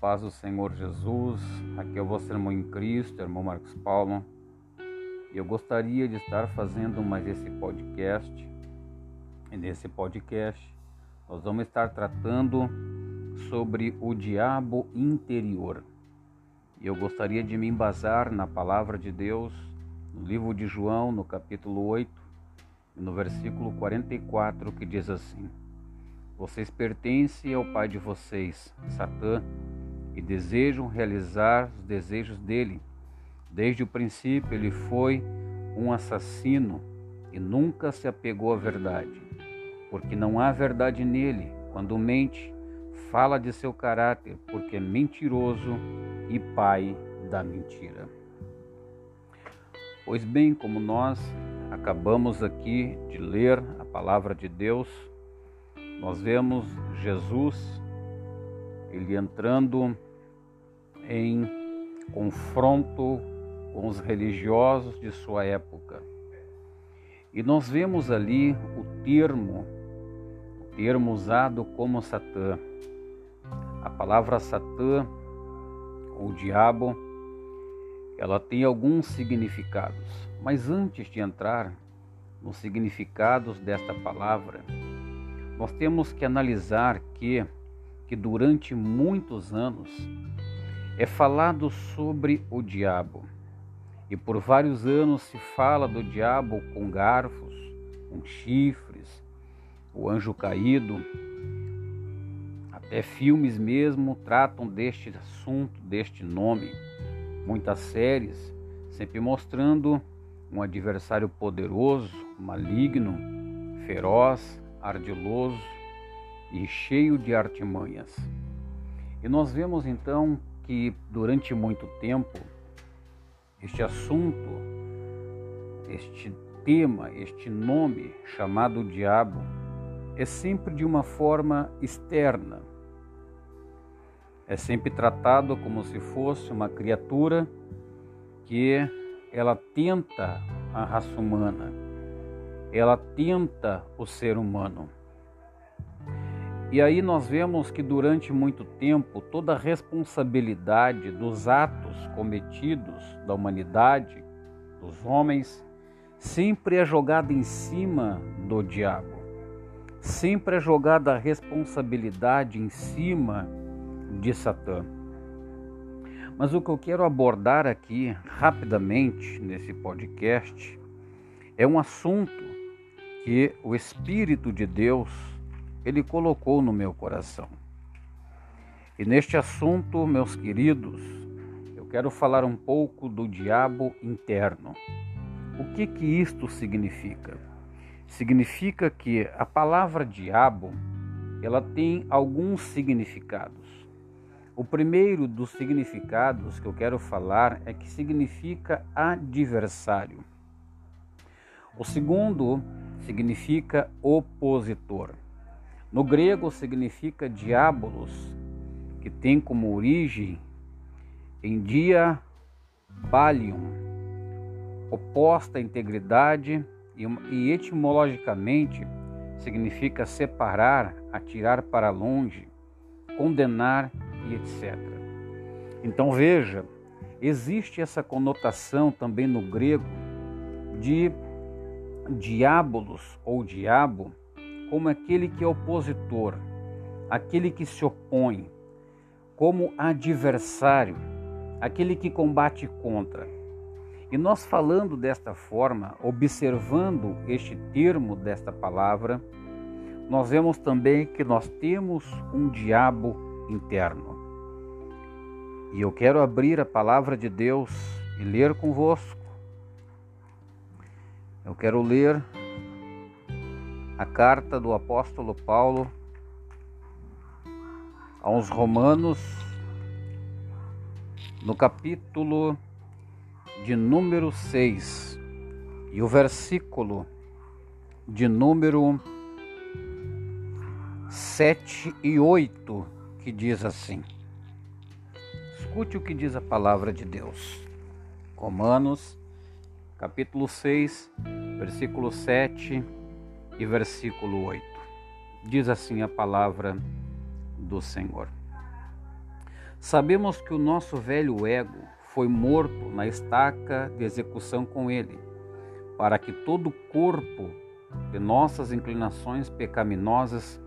paz do Senhor Jesus. Aqui é o vosso irmão em Cristo, irmão Marcos Paulo. Eu gostaria de estar fazendo mais esse podcast. E nesse podcast nós vamos estar tratando sobre o diabo interior. Eu gostaria de me embasar na palavra de Deus, no livro de João, no capítulo 8, no versículo 44, que diz assim: Vocês pertencem ao pai de vocês, Satã, e desejam realizar os desejos dele. Desde o princípio, ele foi um assassino e nunca se apegou à verdade, porque não há verdade nele. Quando mente, fala de seu caráter, porque é mentiroso e pai da mentira. Pois bem, como nós acabamos aqui de ler a palavra de Deus, nós vemos Jesus ele entrando em confronto com os religiosos de sua época. E nós vemos ali o termo, o termo usado como Satã. A palavra Satã, ou diabo, ela tem alguns significados. Mas antes de entrar nos significados desta palavra, nós temos que analisar que, que durante muitos anos é falado sobre o diabo. E por vários anos se fala do diabo com garfos, com chifres, o anjo caído. Até filmes mesmo tratam deste assunto, deste nome. Muitas séries sempre mostrando um adversário poderoso, maligno, feroz, ardiloso e cheio de artimanhas. E nós vemos então que durante muito tempo este assunto, este tema, este nome chamado diabo é sempre de uma forma externa. É sempre tratado como se fosse uma criatura que ela tenta a raça humana, ela tenta o ser humano. E aí nós vemos que durante muito tempo toda a responsabilidade dos atos cometidos da humanidade, dos homens, sempre é jogada em cima do diabo. Sempre é jogada a responsabilidade em cima de Satã. Mas o que eu quero abordar aqui rapidamente nesse podcast é um assunto que o Espírito de Deus ele colocou no meu coração. E neste assunto, meus queridos, eu quero falar um pouco do diabo interno. O que que isto significa? Significa que a palavra diabo, ela tem alguns significados. O primeiro dos significados que eu quero falar é que significa adversário. O segundo significa opositor. No grego significa diabolos, que tem como origem em dia balium, oposta à integridade e etimologicamente significa separar, atirar para longe, condenar e etc. Então veja, existe essa conotação também no grego de diabolos ou diabo como aquele que é opositor, aquele que se opõe, como adversário, aquele que combate contra. E nós falando desta forma, observando este termo desta palavra, nós vemos também que nós temos um diabo interno. E eu quero abrir a palavra de Deus e ler convosco. Eu quero ler a carta do apóstolo Paulo aos Romanos, no capítulo de número 6 e o versículo de número 7 e 8, que diz assim: Escute o que diz a palavra de Deus. Romanos, capítulo 6, versículo 7 e versículo 8. Diz assim a palavra do Senhor: Sabemos que o nosso velho ego foi morto na estaca de execução com ele, para que todo o corpo de nossas inclinações pecaminosas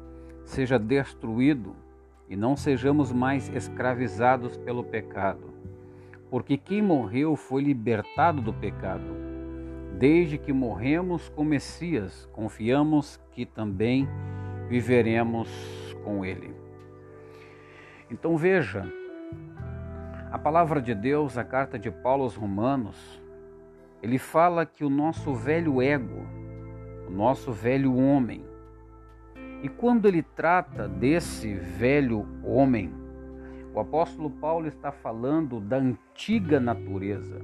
seja destruído e não sejamos mais escravizados pelo pecado. Porque quem morreu foi libertado do pecado. Desde que morremos com Messias, confiamos que também viveremos com ele. Então veja, a palavra de Deus, a carta de Paulo aos Romanos, ele fala que o nosso velho ego, o nosso velho homem, e quando ele trata desse velho homem, o apóstolo Paulo está falando da antiga natureza,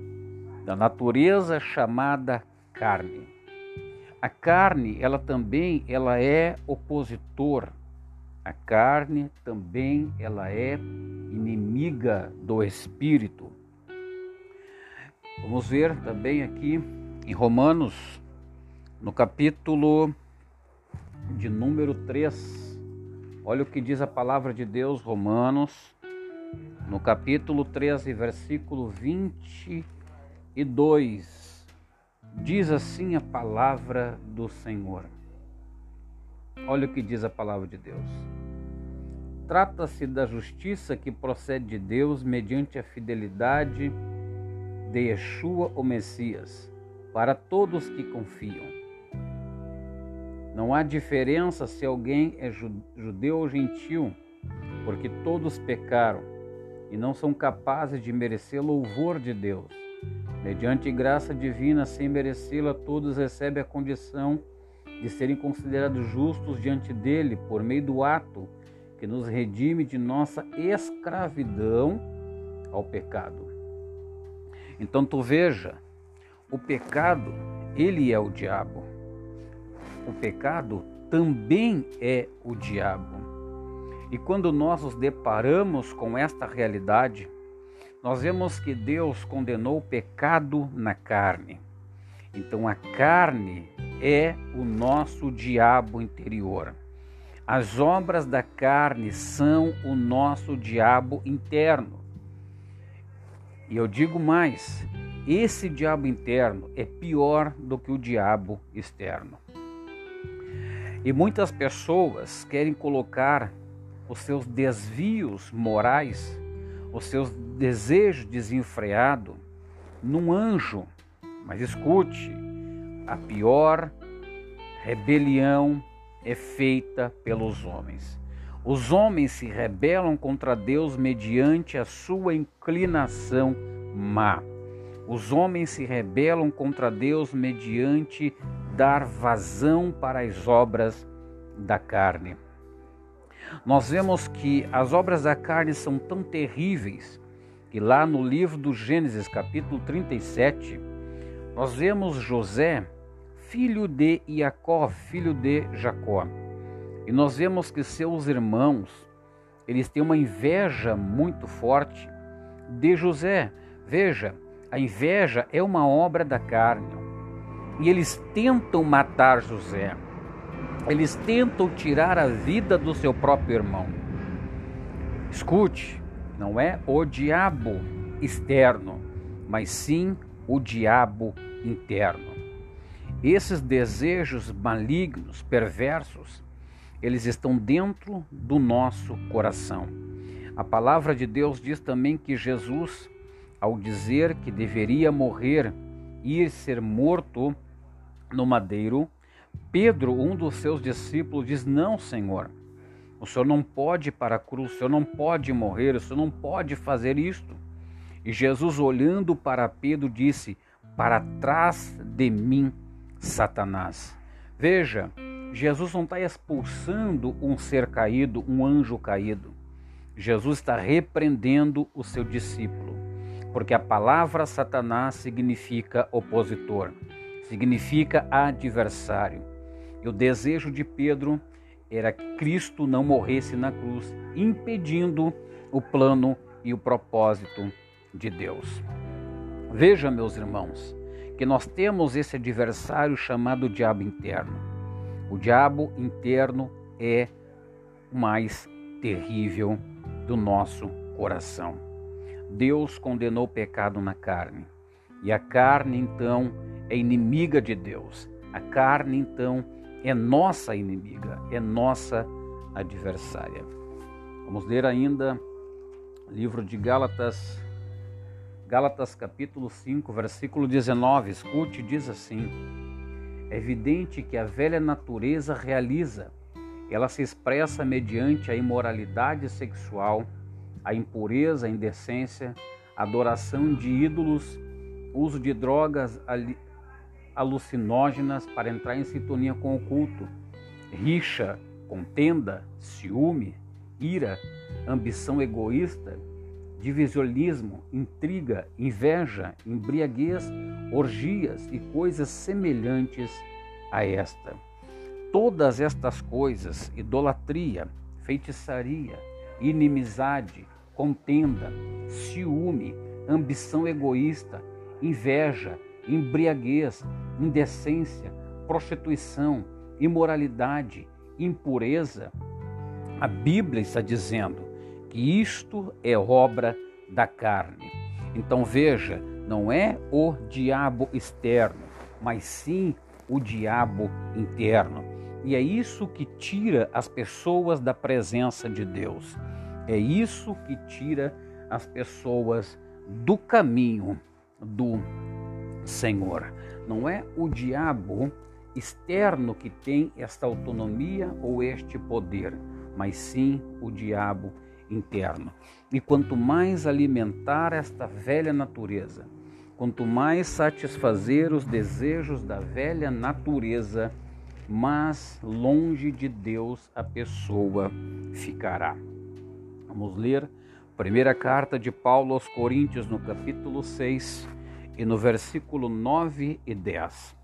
da natureza chamada carne. A carne, ela também, ela é opositor. A carne também, ela é inimiga do espírito. Vamos ver também aqui em Romanos, no capítulo de número 3. Olha o que diz a palavra de Deus, Romanos, no capítulo 13, versículo 22. Diz assim a palavra do Senhor. Olha o que diz a palavra de Deus. Trata-se da justiça que procede de Deus mediante a fidelidade de Yeshua, o Messias, para todos que confiam. Não há diferença se alguém é judeu ou gentil, porque todos pecaram e não são capazes de merecer louvor de Deus Mediante graça divina, sem merecê-la, todos recebem a condição de serem considerados justos diante dele por meio do ato que nos redime de nossa escravidão ao pecado. Então tu veja, o pecado, ele é o diabo. O pecado também é o diabo. E quando nós nos deparamos com esta realidade, nós vemos que Deus condenou o pecado na carne. Então a carne é o nosso diabo interior. As obras da carne são o nosso diabo interno. E eu digo mais: esse diabo interno é pior do que o diabo externo. E muitas pessoas querem colocar os seus desvios morais os seus desejos desenfreados num anjo. Mas escute, a pior rebelião é feita pelos homens. Os homens se rebelam contra Deus mediante a sua inclinação má. Os homens se rebelam contra Deus mediante dar vazão para as obras da carne nós vemos que as obras da carne são tão terríveis que lá no livro do Gênesis, capítulo 37, nós vemos José, filho de Jacó, filho de Jacó. E nós vemos que seus irmãos, eles têm uma inveja muito forte de José. Veja, a inveja é uma obra da carne. E eles tentam matar José. Eles tentam tirar a vida do seu próprio irmão. Escute, não é o diabo externo, mas sim o diabo interno. Esses desejos malignos, perversos, eles estão dentro do nosso coração. A palavra de Deus diz também que Jesus, ao dizer que deveria morrer e ser morto no madeiro, Pedro, um dos seus discípulos, diz: Não, Senhor, o Senhor não pode ir para a cruz, o Senhor não pode morrer, o Senhor não pode fazer isto. E Jesus, olhando para Pedro, disse: Para trás de mim, Satanás. Veja, Jesus não está expulsando um ser caído, um anjo caído. Jesus está repreendendo o seu discípulo, porque a palavra Satanás significa opositor significa adversário. E o desejo de Pedro era que Cristo não morresse na cruz, impedindo o plano e o propósito de Deus. Veja, meus irmãos, que nós temos esse adversário chamado diabo interno. O diabo interno é o mais terrível do nosso coração. Deus condenou o pecado na carne. E a carne, então, é inimiga de Deus. A carne, então, é nossa inimiga, é nossa adversária. Vamos ler ainda livro de Gálatas, Gálatas capítulo 5, versículo 19. Escute, diz assim: É evidente que a velha natureza realiza, ela se expressa mediante a imoralidade sexual, a impureza, a indecência, adoração de ídolos, uso de drogas alucinógenas para entrar em sintonia com o culto, rixa, contenda, ciúme, ira, ambição egoísta, divisionismo, intriga, inveja, embriaguez, orgias e coisas semelhantes a esta. Todas estas coisas, idolatria, feitiçaria, inimizade, contenda, ciúme, ambição egoísta, inveja, embriaguez, indecência, prostituição, imoralidade, impureza, a Bíblia está dizendo que isto é obra da carne. Então veja, não é o diabo externo, mas sim o diabo interno. E é isso que tira as pessoas da presença de Deus. É isso que tira as pessoas do caminho do Senhor. Não é o diabo externo que tem esta autonomia ou este poder mas sim o diabo interno. E quanto mais alimentar esta velha natureza, quanto mais satisfazer os desejos da velha natureza, mais longe de Deus a pessoa ficará. Vamos ler primeira carta de Paulo aos Coríntios, no capítulo 6 e no versículo 9 e 10.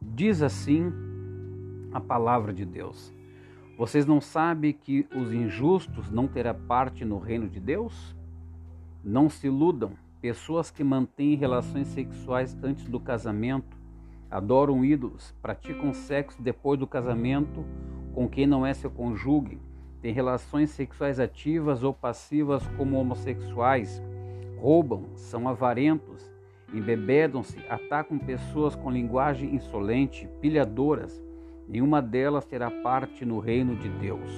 Diz assim a palavra de Deus: vocês não sabem que os injustos não terão parte no reino de Deus? Não se iludam. Pessoas que mantêm relações sexuais antes do casamento, adoram ídolos, praticam sexo depois do casamento com quem não é seu cônjuge, têm relações sexuais ativas ou passivas como homossexuais, roubam, são avarentos, embebedam-se, atacam pessoas com linguagem insolente, pilhadoras, nenhuma delas terá parte no reino de Deus.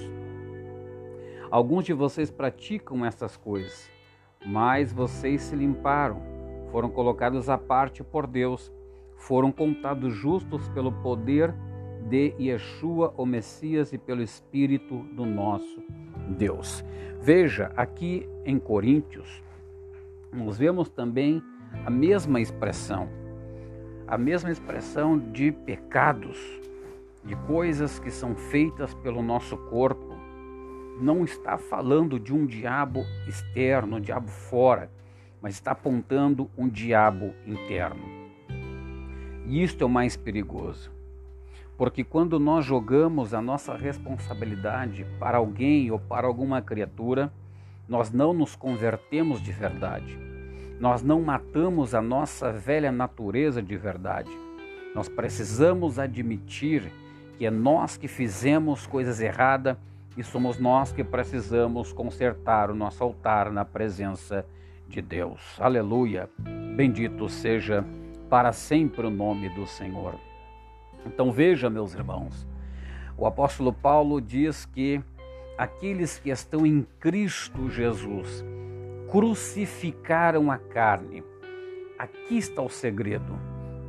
Alguns de vocês praticam essas coisas, mas vocês se limparam, foram colocados à parte por Deus, foram contados justos pelo poder de Yeshua, o Messias, e pelo Espírito do nosso Deus. Veja, aqui em Coríntios, nós vemos também a mesma expressão, a mesma expressão de pecados de coisas que são feitas pelo nosso corpo, não está falando de um diabo externo, um diabo fora, mas está apontando um diabo interno. E isto é o mais perigoso. Porque quando nós jogamos a nossa responsabilidade para alguém ou para alguma criatura, nós não nos convertemos de verdade. Nós não matamos a nossa velha natureza de verdade. Nós precisamos admitir que é nós que fizemos coisas erradas e somos nós que precisamos consertar o nosso altar na presença de Deus. Aleluia. Bendito seja para sempre o nome do Senhor. Então veja, meus irmãos, o apóstolo Paulo diz que aqueles que estão em Cristo Jesus crucificaram a carne. Aqui está o segredo.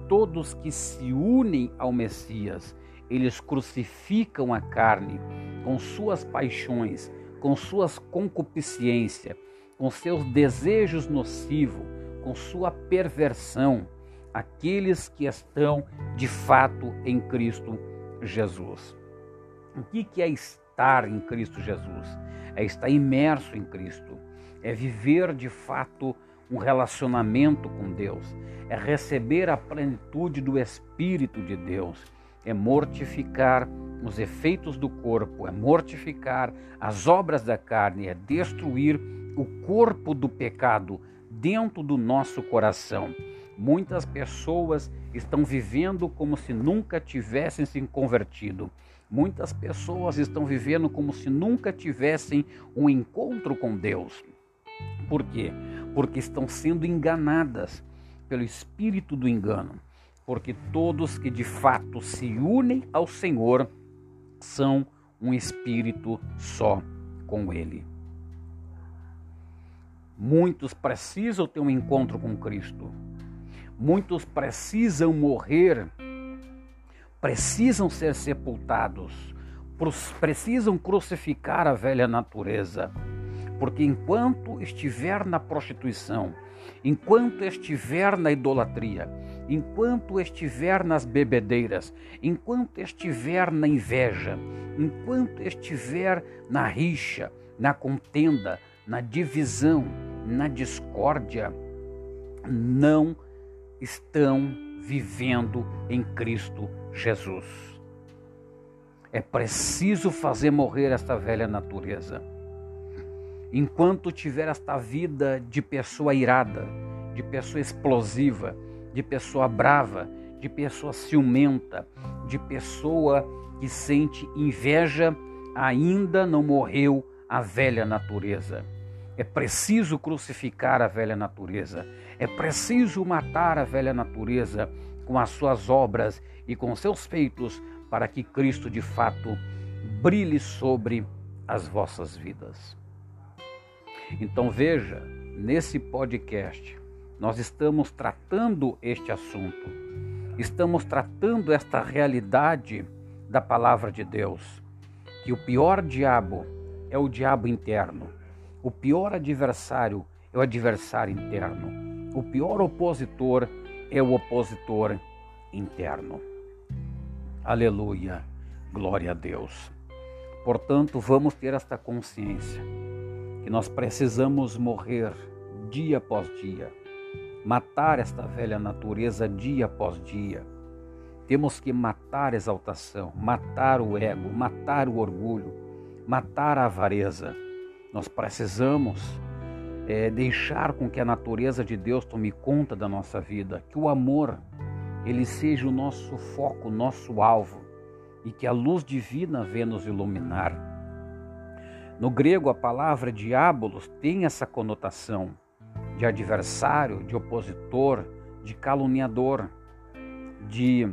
Todos que se unem ao Messias eles crucificam a carne com suas paixões, com suas concupiscências, com seus desejos nocivos, com sua perversão, aqueles que estão de fato em Cristo Jesus. O que é estar em Cristo Jesus? É estar imerso em Cristo, é viver de fato um relacionamento com Deus, é receber a plenitude do Espírito de Deus é mortificar os efeitos do corpo, é mortificar as obras da carne, é destruir o corpo do pecado dentro do nosso coração. Muitas pessoas estão vivendo como se nunca tivessem se convertido. Muitas pessoas estão vivendo como se nunca tivessem um encontro com Deus. Por quê? Porque estão sendo enganadas pelo espírito do engano. Porque todos que de fato se unem ao Senhor são um espírito só com Ele. Muitos precisam ter um encontro com Cristo. Muitos precisam morrer, precisam ser sepultados, precisam crucificar a velha natureza. Porque enquanto estiver na prostituição, enquanto estiver na idolatria, enquanto estiver nas bebedeiras, enquanto estiver na inveja, enquanto estiver na rixa, na contenda, na divisão, na discórdia, não estão vivendo em Cristo Jesus. É preciso fazer morrer esta velha natureza. Enquanto tiver esta vida de pessoa irada, de pessoa explosiva, de pessoa brava, de pessoa ciumenta, de pessoa que sente inveja, ainda não morreu a velha natureza. É preciso crucificar a velha natureza. É preciso matar a velha natureza com as suas obras e com seus feitos, para que Cristo de fato brilhe sobre as vossas vidas. Então veja, nesse podcast, nós estamos tratando este assunto, estamos tratando esta realidade da palavra de Deus, que o pior diabo é o diabo interno o pior adversário é o adversário interno. O pior opositor é o opositor interno. Aleluia. Glória a Deus. Portanto, vamos ter esta consciência que nós precisamos morrer dia após dia, matar esta velha natureza dia após dia. Temos que matar a exaltação, matar o ego, matar o orgulho, matar a avareza nós precisamos é, deixar com que a natureza de Deus tome conta da nossa vida, que o amor ele seja o nosso foco, o nosso alvo e que a luz divina venha nos iluminar. No grego, a palavra diabolos tem essa conotação de adversário, de opositor, de caluniador, de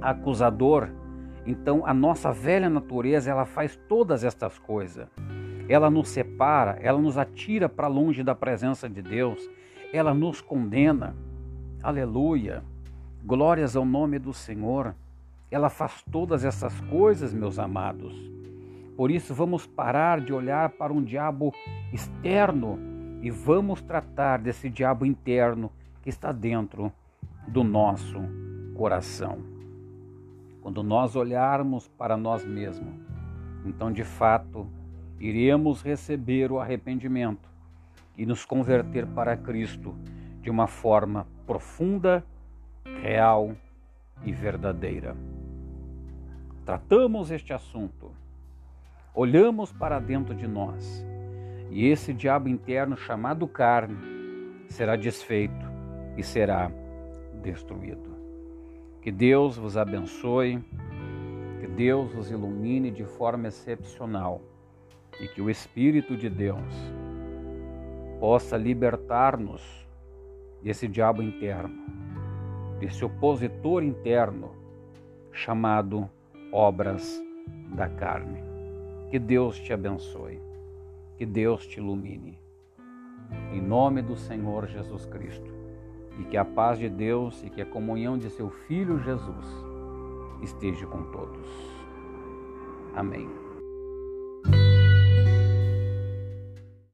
acusador. Então, a nossa velha natureza, ela faz todas estas coisas ela nos separa, ela nos atira para longe da presença de Deus, ela nos condena. Aleluia! Glórias ao nome do Senhor. Ela faz todas essas coisas, meus amados. Por isso, vamos parar de olhar para um diabo externo e vamos tratar desse diabo interno que está dentro do nosso coração. Quando nós olharmos para nós mesmos, então de fato iremos receber o arrependimento e nos converter para Cristo de uma forma profunda, real e verdadeira. Tratamos este assunto, olhamos para dentro de nós e esse diabo interno chamado carne será desfeito e será destruído. Que Deus vos abençoe, que Deus vos ilumine de forma excepcional e que o Espírito de Deus possa libertar-nos desse diabo interno, desse opositor interno chamado obras da carne. Que Deus te abençoe, que Deus te ilumine. Em nome do Senhor Jesus Cristo, e que a paz de Deus e que a comunhão de seu Filho Jesus esteja com todos. Amém.